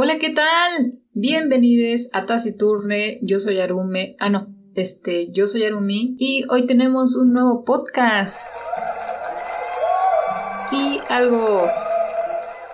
Hola, ¿qué tal? Bienvenidos a Taciturne. Yo soy Arume. Ah, no. Este, yo soy Arumi y hoy tenemos un nuevo podcast. Y algo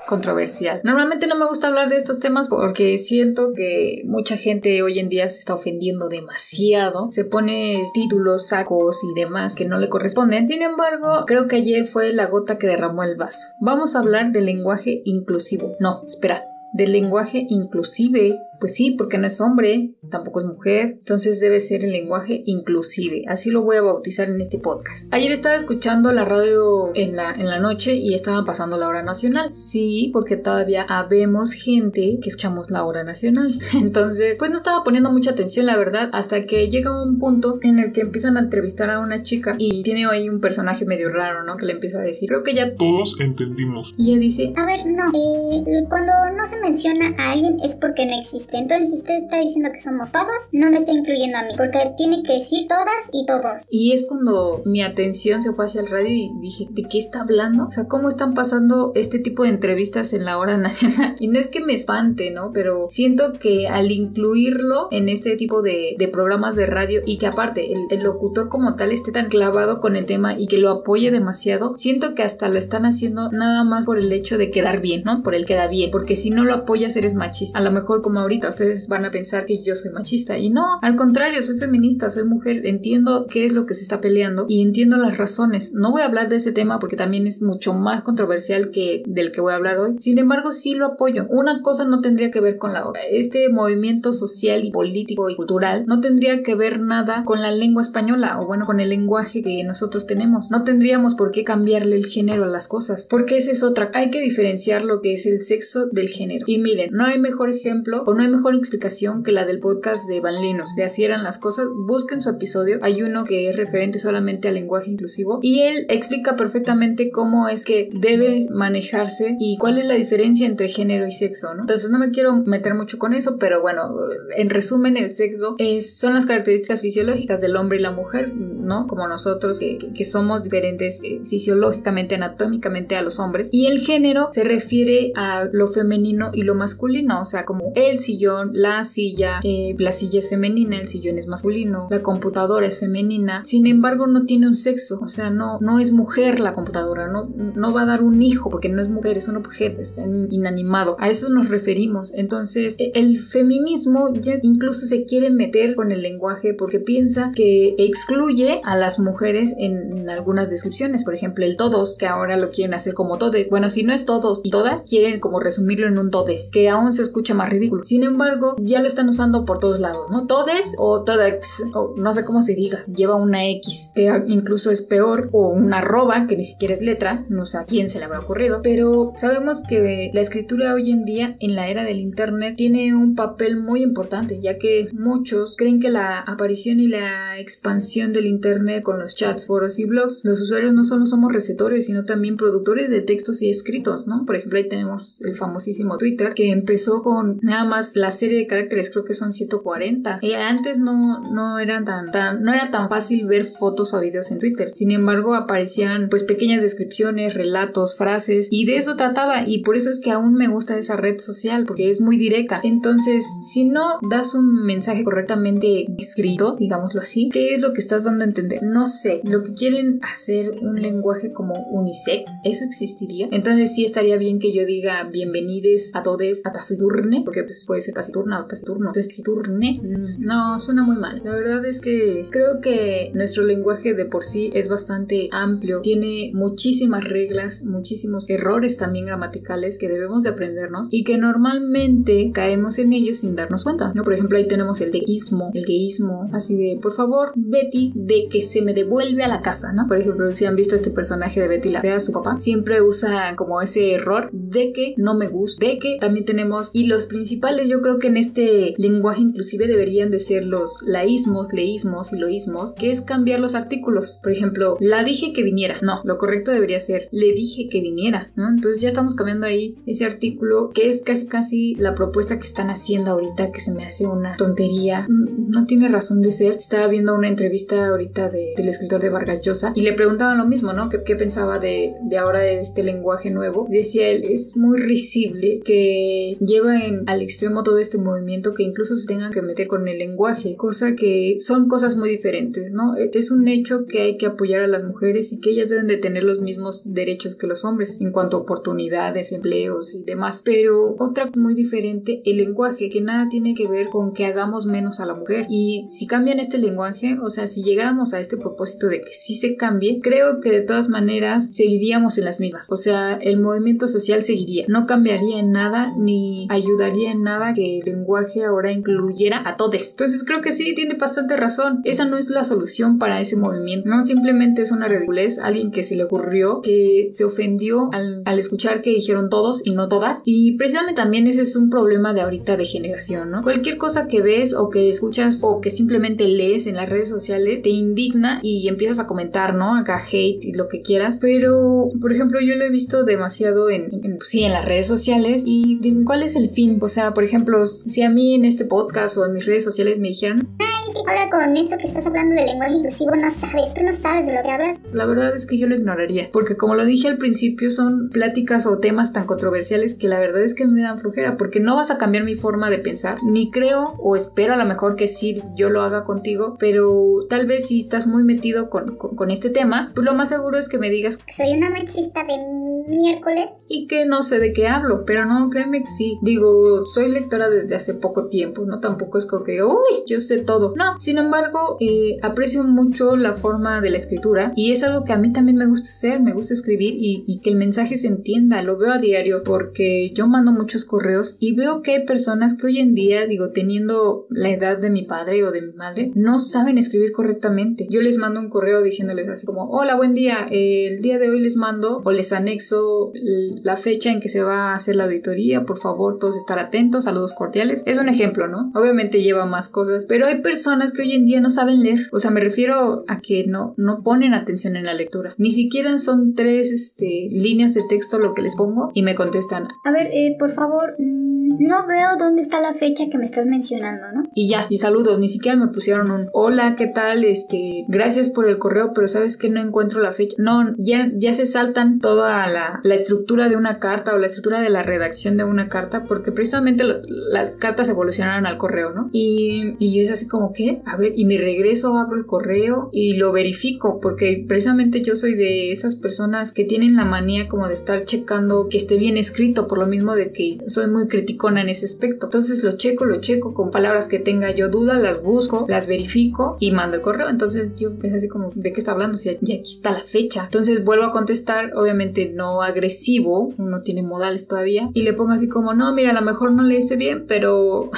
controversial. Normalmente no me gusta hablar de estos temas porque siento que mucha gente hoy en día se está ofendiendo demasiado, se pone títulos, sacos y demás que no le corresponden. Sin embargo, creo que ayer fue la gota que derramó el vaso. Vamos a hablar del lenguaje inclusivo. No, espera, del lenguaje inclusive pues sí, porque no es hombre, tampoco es mujer, entonces debe ser el lenguaje inclusive. Así lo voy a bautizar en este podcast. Ayer estaba escuchando la radio en la, en la noche y estaban pasando la hora nacional. Sí, porque todavía habemos gente que escuchamos la hora nacional. Entonces, pues no estaba poniendo mucha atención, la verdad, hasta que llega un punto en el que empiezan a entrevistar a una chica y tiene ahí un personaje medio raro, ¿no? Que le empieza a decir, creo que ya todos entendimos. Y ella dice, a ver, no, eh, cuando no se menciona a alguien es porque no existe entonces, si usted está diciendo que somos todos, no me está incluyendo a mí, porque tiene que decir todas y todos. Y es cuando mi atención se fue hacia el radio y dije, ¿de qué está hablando? O sea, ¿cómo están pasando este tipo de entrevistas en la hora nacional? Y no es que me espante, ¿no? Pero siento que al incluirlo en este tipo de, programas de radio y que aparte el, el locutor como tal esté tan clavado con el tema y que lo apoye demasiado, siento que hasta lo están haciendo nada más por el hecho de quedar bien, ¿no? Por el queda bien, porque si no lo apoyas eres machista. A lo mejor como ahorita ustedes van a pensar que yo soy machista y no, al contrario, soy feminista, soy mujer, entiendo qué es lo que se está peleando y entiendo las razones. No voy a hablar de ese tema porque también es mucho más controversial que del que voy a hablar hoy. Sin embargo, sí lo apoyo. Una cosa no tendría que ver con la otra. Este movimiento social y político y cultural no tendría que ver nada con la lengua española o bueno, con el lenguaje que nosotros tenemos. No tendríamos por qué cambiarle el género a las cosas, porque esa es otra. Hay que diferenciar lo que es el sexo del género. Y miren, no hay mejor ejemplo o no hay mejor explicación que la del podcast de Van Linos, de Así eran las cosas. Busquen su episodio, hay uno que es referente solamente al lenguaje inclusivo y él explica perfectamente cómo es que debe manejarse y cuál es la diferencia entre género y sexo, ¿no? Entonces no me quiero meter mucho con eso, pero bueno, en resumen el sexo es, son las características fisiológicas del hombre y la mujer, ¿no? Como nosotros que, somos diferentes eh, fisiológicamente, anatómicamente a los hombres y el género se refiere a lo femenino y lo masculino, o sea, como él si la silla, eh, la silla es femenina, el sillón es masculino, la computadora es femenina, sin embargo no tiene un sexo, o sea, no, no es mujer la computadora, no, no va a dar un hijo porque no es mujer, es un objeto, es inanimado, a eso nos referimos, entonces e, el feminismo ya incluso se quiere meter con el lenguaje porque piensa que excluye a las mujeres en, algunas descripciones, por ejemplo el todos, que ahora lo quieren hacer como todes, bueno, si no es todos y todas, quieren como resumirlo en un todes, que aún se escucha más ridículo. Embargo, ya lo están usando por todos lados, ¿no? Todes o todex, o no sé cómo se diga, lleva una X, que incluso es peor, o una arroba, que ni siquiera es letra, no sé a quién se le habrá ocurrido, pero sabemos que la escritura hoy en día, en la era del Internet, tiene un papel muy importante, ya que muchos creen que la aparición y la expansión del Internet con los chats, foros y blogs, los usuarios no solo somos receptores, sino también productores de textos y escritos, ¿no? Por ejemplo, ahí tenemos el famosísimo Twitter, que empezó con nada más la serie de caracteres creo que son 140. Y antes no, no eran tan, tan, no era tan fácil ver fotos o videos en Twitter. Sin embargo, aparecían pues pequeñas descripciones, relatos, frases y de eso trataba y por eso es que aún me gusta esa red social porque es muy directa. Entonces, si no das un mensaje correctamente escrito, digámoslo así, ¿qué es lo que estás dando a entender? No sé, lo que quieren hacer un lenguaje como unisex, ¿eso existiría? Entonces sí estaría bien que yo diga bienvenides a todos a Tazudurne, porque pues, puede ser taciturna o taciturno, taciturne. No, suena muy mal. La verdad es que creo que nuestro lenguaje de por sí es bastante amplio, tiene muchísimas reglas, muchísimos errores también gramaticales que debemos de aprendernos y que normalmente caemos en ellos sin darnos cuenta, ¿no? Por ejemplo, ahí tenemos el deísmo, el gayismo, así de, por favor, Betty, de que se me devuelve a la casa, ¿no? Por ejemplo, si han visto este personaje de Betty la fea, su papá, siempre usa como ese error de que no me gusta, de que también tenemos, y los principales yo creo que en este lenguaje inclusive deberían de ser los laísmos, leísmos y loísmos, que es cambiar los artículos. Por ejemplo, la dije que viniera. No, lo correcto debería ser le dije que viniera. Entonces ya estamos cambiando ahí ese artículo que es casi casi la propuesta que están haciendo ahorita que se me hace una tontería. No tiene razón de ser. Estaba viendo una entrevista ahorita del escritor de Vargas Llosa y le preguntaban lo mismo, ¿no? ¿Qué, qué pensaba de, de, ahora de este lenguaje nuevo? decía él, es muy risible que lleva al extremo todo este movimiento que incluso se tengan que meter con el lenguaje, cosa que son cosas muy diferentes, ¿no? E, es un hecho que hay que apoyar a las mujeres y que ellas deben de tener los mismos derechos que los hombres en cuanto a oportunidades, empleos y demás. Pero otra muy diferente, el lenguaje, que nada tiene que ver con que hagamos menos a la mujer. Y si cambian este lenguaje, o sea, si llegáramos a este propósito de que sí se cambie, creo que de todas maneras seguiríamos en las mismas. O sea, el movimiento social seguiría. No cambiaría en nada ni ayudaría en nada que el lenguaje ahora incluyera a todos. Entonces creo que sí, tiene bastante razón. Esa no es la solución para ese movimiento. No simplemente es una ridiculez, alguien que se le ocurrió, que se ofendió al, al, escuchar que dijeron todos y no todas. Y precisamente también ese es un problema de ahorita de generación, ¿no? Cualquier cosa que ves o que escuchas o que simplemente lees en las redes sociales te indigna y empiezas a comentar, ¿no? Acá hate y lo que quieras. Pero, por ejemplo, yo lo he visto demasiado en, en sí, en las redes sociales y ¿cuál es el fin? O sea, por ejemplo, si a mí en este podcast o en mis redes sociales me dijeran, ahora con esto que estás hablando del lenguaje inclusivo no sabes, tú no sabes de lo que hablas. La verdad es que yo lo ignoraría, porque como lo dije al principio, son pláticas o temas tan controversiales que la verdad es que me dan flojera, porque no vas a cambiar mi forma de pensar, ni creo o espero a lo mejor que sí yo lo haga contigo, pero tal vez si estás muy metido con, con, con este tema, pues lo más seguro es que me digas que soy una machista de miércoles y que no sé de qué hablo, pero no, créeme que sí. Digo, soy lectora desde hace poco tiempo, no tampoco es como que, uy, yo sé todo. No, sin embargo, eh, aprecio mucho la forma de la escritura y es algo que a mí también me gusta hacer, me gusta escribir y, y que el mensaje se entienda, lo veo a diario porque yo mando muchos correos y veo que hay personas que hoy en día, digo, teniendo la edad de mi padre o de mi madre, no saben escribir correctamente. Yo les mando un correo diciéndoles así como, hola, buen día, eh, el día de hoy les mando o les anexo la fecha en que se va a hacer la auditoría, por favor, todos estar atentos, saludos cordiales. Es un ejemplo, ¿no? Obviamente lleva más cosas, pero hay personas que hoy en día no saben leer. O sea, me refiero a que no, no ponen atención en la lectura. Ni siquiera son tres este, líneas de texto lo que les pongo y me contestan. A ver, eh, por favor, mmm, no veo dónde está la fecha que me estás mencionando, ¿no? Y ya, y saludos, ni siquiera me pusieron un hola, ¿qué tal? Este, gracias por el correo, pero sabes que no encuentro la fecha. No, ya, ya se saltan toda la, la estructura de una carta o la estructura de la redacción de una carta porque precisamente lo, las cartas evolucionaron al correo, ¿no? Y, y yo es así como, ¿qué? A ver, y me regreso, abro el correo y lo verifico porque precisamente yo soy de esas personas que tienen la manía como de estar checando que esté bien escrito por lo mismo de que soy muy criticona en ese aspecto. Entonces lo checo, lo checo con palabras que tenga yo duda, las busco, las verifico y mando el correo. Entonces yo es así como, ¿de qué está hablando? Si ya aquí está la fecha. Entonces vuelvo a contestar, obviamente no agresivo, uno tiene modales todavía, y le pongo así como, no, mira, a lo mejor no le hice bien, pero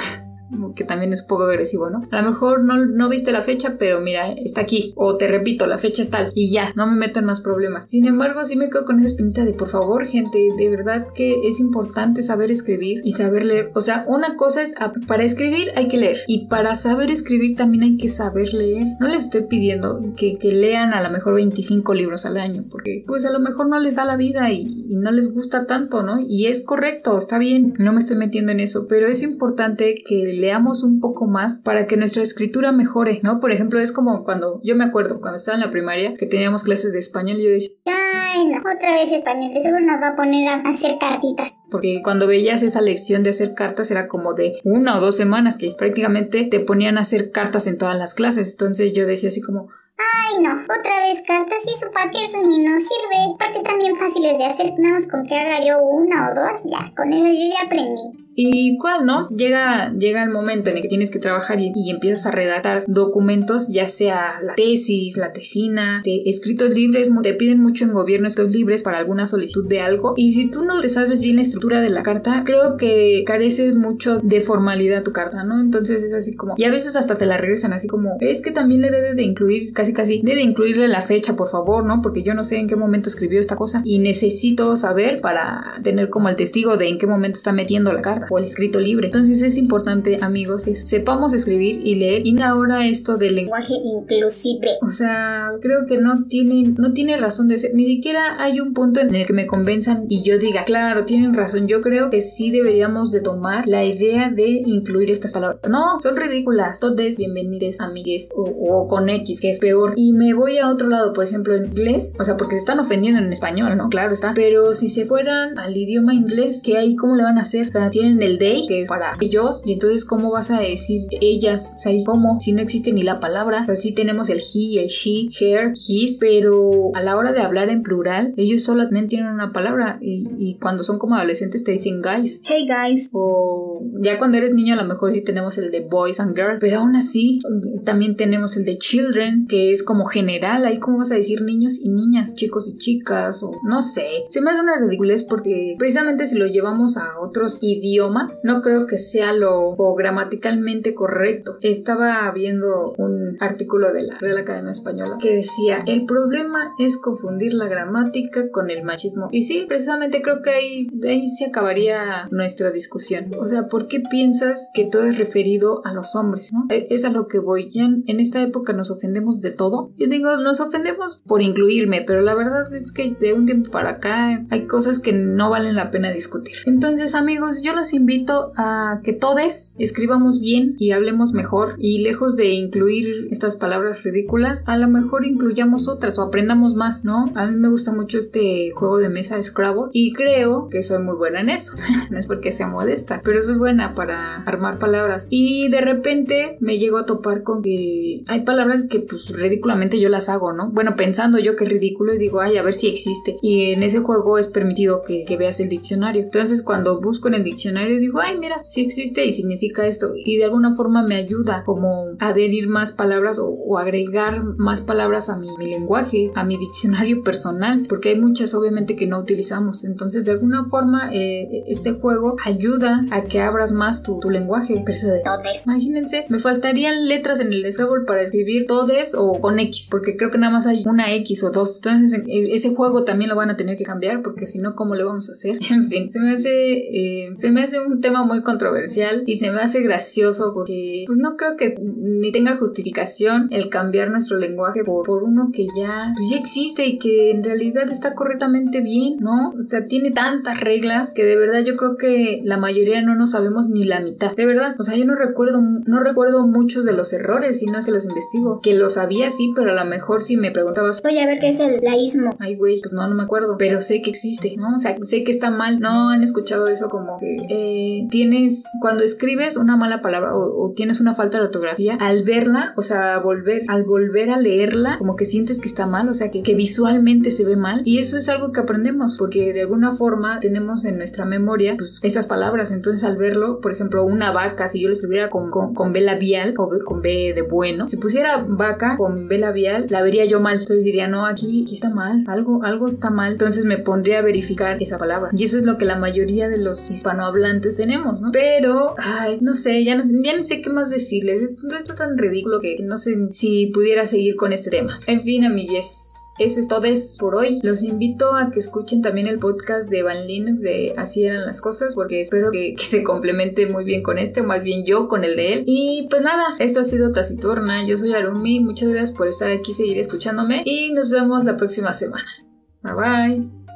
que también es poco agresivo, ¿no? A lo mejor no, no viste la fecha, pero mira, está aquí. O te repito, la fecha es tal. Y ya, no me meto en más problemas. Sin embargo, sí me quedo con esa espinita de, por favor, gente, de verdad que es importante saber escribir y saber leer. O sea, una cosa es, para escribir hay que leer. Y para saber escribir también hay que saber leer. No les estoy pidiendo que, que lean a lo mejor 25 libros al año, porque pues a lo mejor no les da la vida y, y no les gusta tanto, ¿no? Y es correcto, está bien, no me estoy metiendo en eso, pero es importante que leamos un poco más para que nuestra escritura mejore, ¿no? Por ejemplo, es como cuando yo me acuerdo cuando estaba en la primaria que teníamos clases de español y yo decía, ay, no, otra vez español, de seguro nos va a poner a hacer cartitas. Porque cuando veías esa lección de hacer cartas era como de una o dos semanas que prácticamente te ponían a hacer cartas en todas las clases. Entonces yo decía así como, Ay, no, otra vez cartas y para qué eso ni nos sirve. Aparte están bien fáciles de hacer, nada más con que haga yo una o dos, ya, con eso yo ya aprendí. Y cuál, ¿no? Llega, llega el momento en el que tienes que trabajar y, empiezas a redactar documentos, ya sea la tesis, la tesina, de escritos libres, te piden mucho en gobierno estos libres para alguna solicitud de algo. Y si tú no te sabes bien la estructura de la carta, creo que carece mucho de formalidad tu carta, ¿no? Entonces es así como, y a veces hasta te la regresan así como, es que también le debe de incluir, casi casi, debe incluirle la fecha, por favor, ¿no? Porque yo no sé en qué momento escribió esta cosa y necesito saber para tener como el testigo de en qué momento está metiendo la carta o el escrito libre. Entonces es importante, amigos, que sepamos escribir y leer. Y ahora esto del lenguaje inclusive. O sea, creo que no tiene, no tiene razón de ser. Ni siquiera hay un punto en el que me convenzan y yo diga, claro, tienen razón. Yo creo que sí deberíamos de tomar la idea de incluir estas palabras. No, son ridículas. Todes, bienvenidos, amigues o, o con X, que es peor. Y me voy a otro lado, por ejemplo, en inglés. O sea, porque se están ofendiendo en español, ¿no? Claro está. Pero si se fueran al idioma inglés, ¿qué hay? ¿Cómo le van a hacer? O sea, tienen el they, que es para ellos, y entonces, ¿cómo vas a decir ellas? O sea, ¿cómo? Si no existe ni la palabra. O sea, sí tenemos el he, el she, her, his, pero a la hora de hablar en plural, ellos solamente tienen una palabra y, y cuando son como adolescentes te dicen guys, hey guys, o ya cuando eres niño a lo mejor sí tenemos el de boys and girls, pero aún así también tenemos el de children, que es como general, ahí cómo vas a decir niños y niñas, chicos y chicas, o no sé. Se me hace una ridiculez porque precisamente si lo llevamos a otros idiomas, no creo que sea lo gramaticalmente correcto. Estaba viendo un artículo de la Real Academia Española que decía, el problema es confundir la gramática con el machismo. Y sí, precisamente creo que ahí, ahí se acabaría nuestra discusión. O sea, ¿por qué piensas que todo es referido a los hombres? E, es a lo que voy. Ya en esta época nos ofendemos de todo. Yo digo, nos ofendemos por incluirme, pero la verdad es que de un tiempo para acá hay cosas que no valen la pena discutir. Entonces, amigos, yo los invito a que todos escribamos bien y hablemos mejor y lejos de incluir estas palabras ridículas, a lo mejor incluyamos otras o aprendamos más, ¿no? A mí me gusta mucho este juego de mesa Scrabble y creo que soy muy buena en eso. no es porque sea modesta, pero soy buena para armar palabras. Y de repente me llego a topar con que hay palabras que pues ridículamente yo las hago, ¿no? Bueno, pensando yo que es ridículo y digo, ay, a ver si existe. Y en ese juego es permitido que, veas el diccionario. Entonces cuando busco en el diccionario digo, ay, mira, sí existe y significa esto. Y de alguna forma me ayuda como a adherir más palabras o, agregar más palabras a mi, lenguaje, a mi diccionario personal, porque hay muchas obviamente que no utilizamos. Entonces de alguna forma eh, este juego ayuda a que abras más tu, lenguaje. Pero eso de todes. Imagínense, me faltarían letras en el Scrabble para escribir todes o con X, porque creo que nada más hay una X o dos. Entonces ese juego también lo van a tener que cambiar porque si no, ¿cómo le vamos a hacer? En fin, se me hace, eh, se me hace un tema muy controversial y se me hace gracioso porque pues no creo que ni tenga justificación el cambiar nuestro lenguaje por, por uno que ya, pues, ya existe y que en realidad está correctamente bien, ¿no? O sea, tiene tantas reglas que de verdad yo creo que la mayoría no nos sabemos ni la mitad. De verdad, o sea, yo no recuerdo, no recuerdo muchos de los errores, si no es que los investigo. Que lo sabía, sí, pero a lo mejor si me preguntabas, oye, a ver qué es el laísmo. Ay, güey, pues no, no me acuerdo, pero sé que existe, ¿no? O sea, sé que está mal. No han escuchado eso como que eh, tienes, cuando escribes una mala palabra o, tienes una falta de ortografía, al verla, o sea, volver, al volver a leerla, como que sientes que está mal, o sea, que, visualmente se ve mal. Y eso es algo que aprendemos, porque de alguna forma tenemos en nuestra memoria pues, esas palabras. Entonces, al verlo, por ejemplo, una vaca, si yo lo escribiera con, con, con B labial o con B de bueno, si pusiera vaca con B labial, la vería yo mal. Entonces diría, no, aquí, aquí está mal, algo, algo está mal. Entonces me pondría a verificar esa palabra. Y eso es lo que la mayoría de los hispanohablantes tenemos, ¿no? Pero, ay, no sé, ya no, ya no sé qué más decirles. Esto, es tan ridículo que no sé si pudiera seguir con este tema. En fin, amigues. Eso es todo por hoy. Los invito a que escuchen también el podcast de Van Linux de Así eran las cosas porque espero que, que, se complemente muy bien con este o más bien yo con el de él. Y pues nada, esto ha sido Taciturna. Yo soy Arumi. Muchas gracias por estar aquí, seguir escuchándome y nos vemos la próxima semana. Bye bye.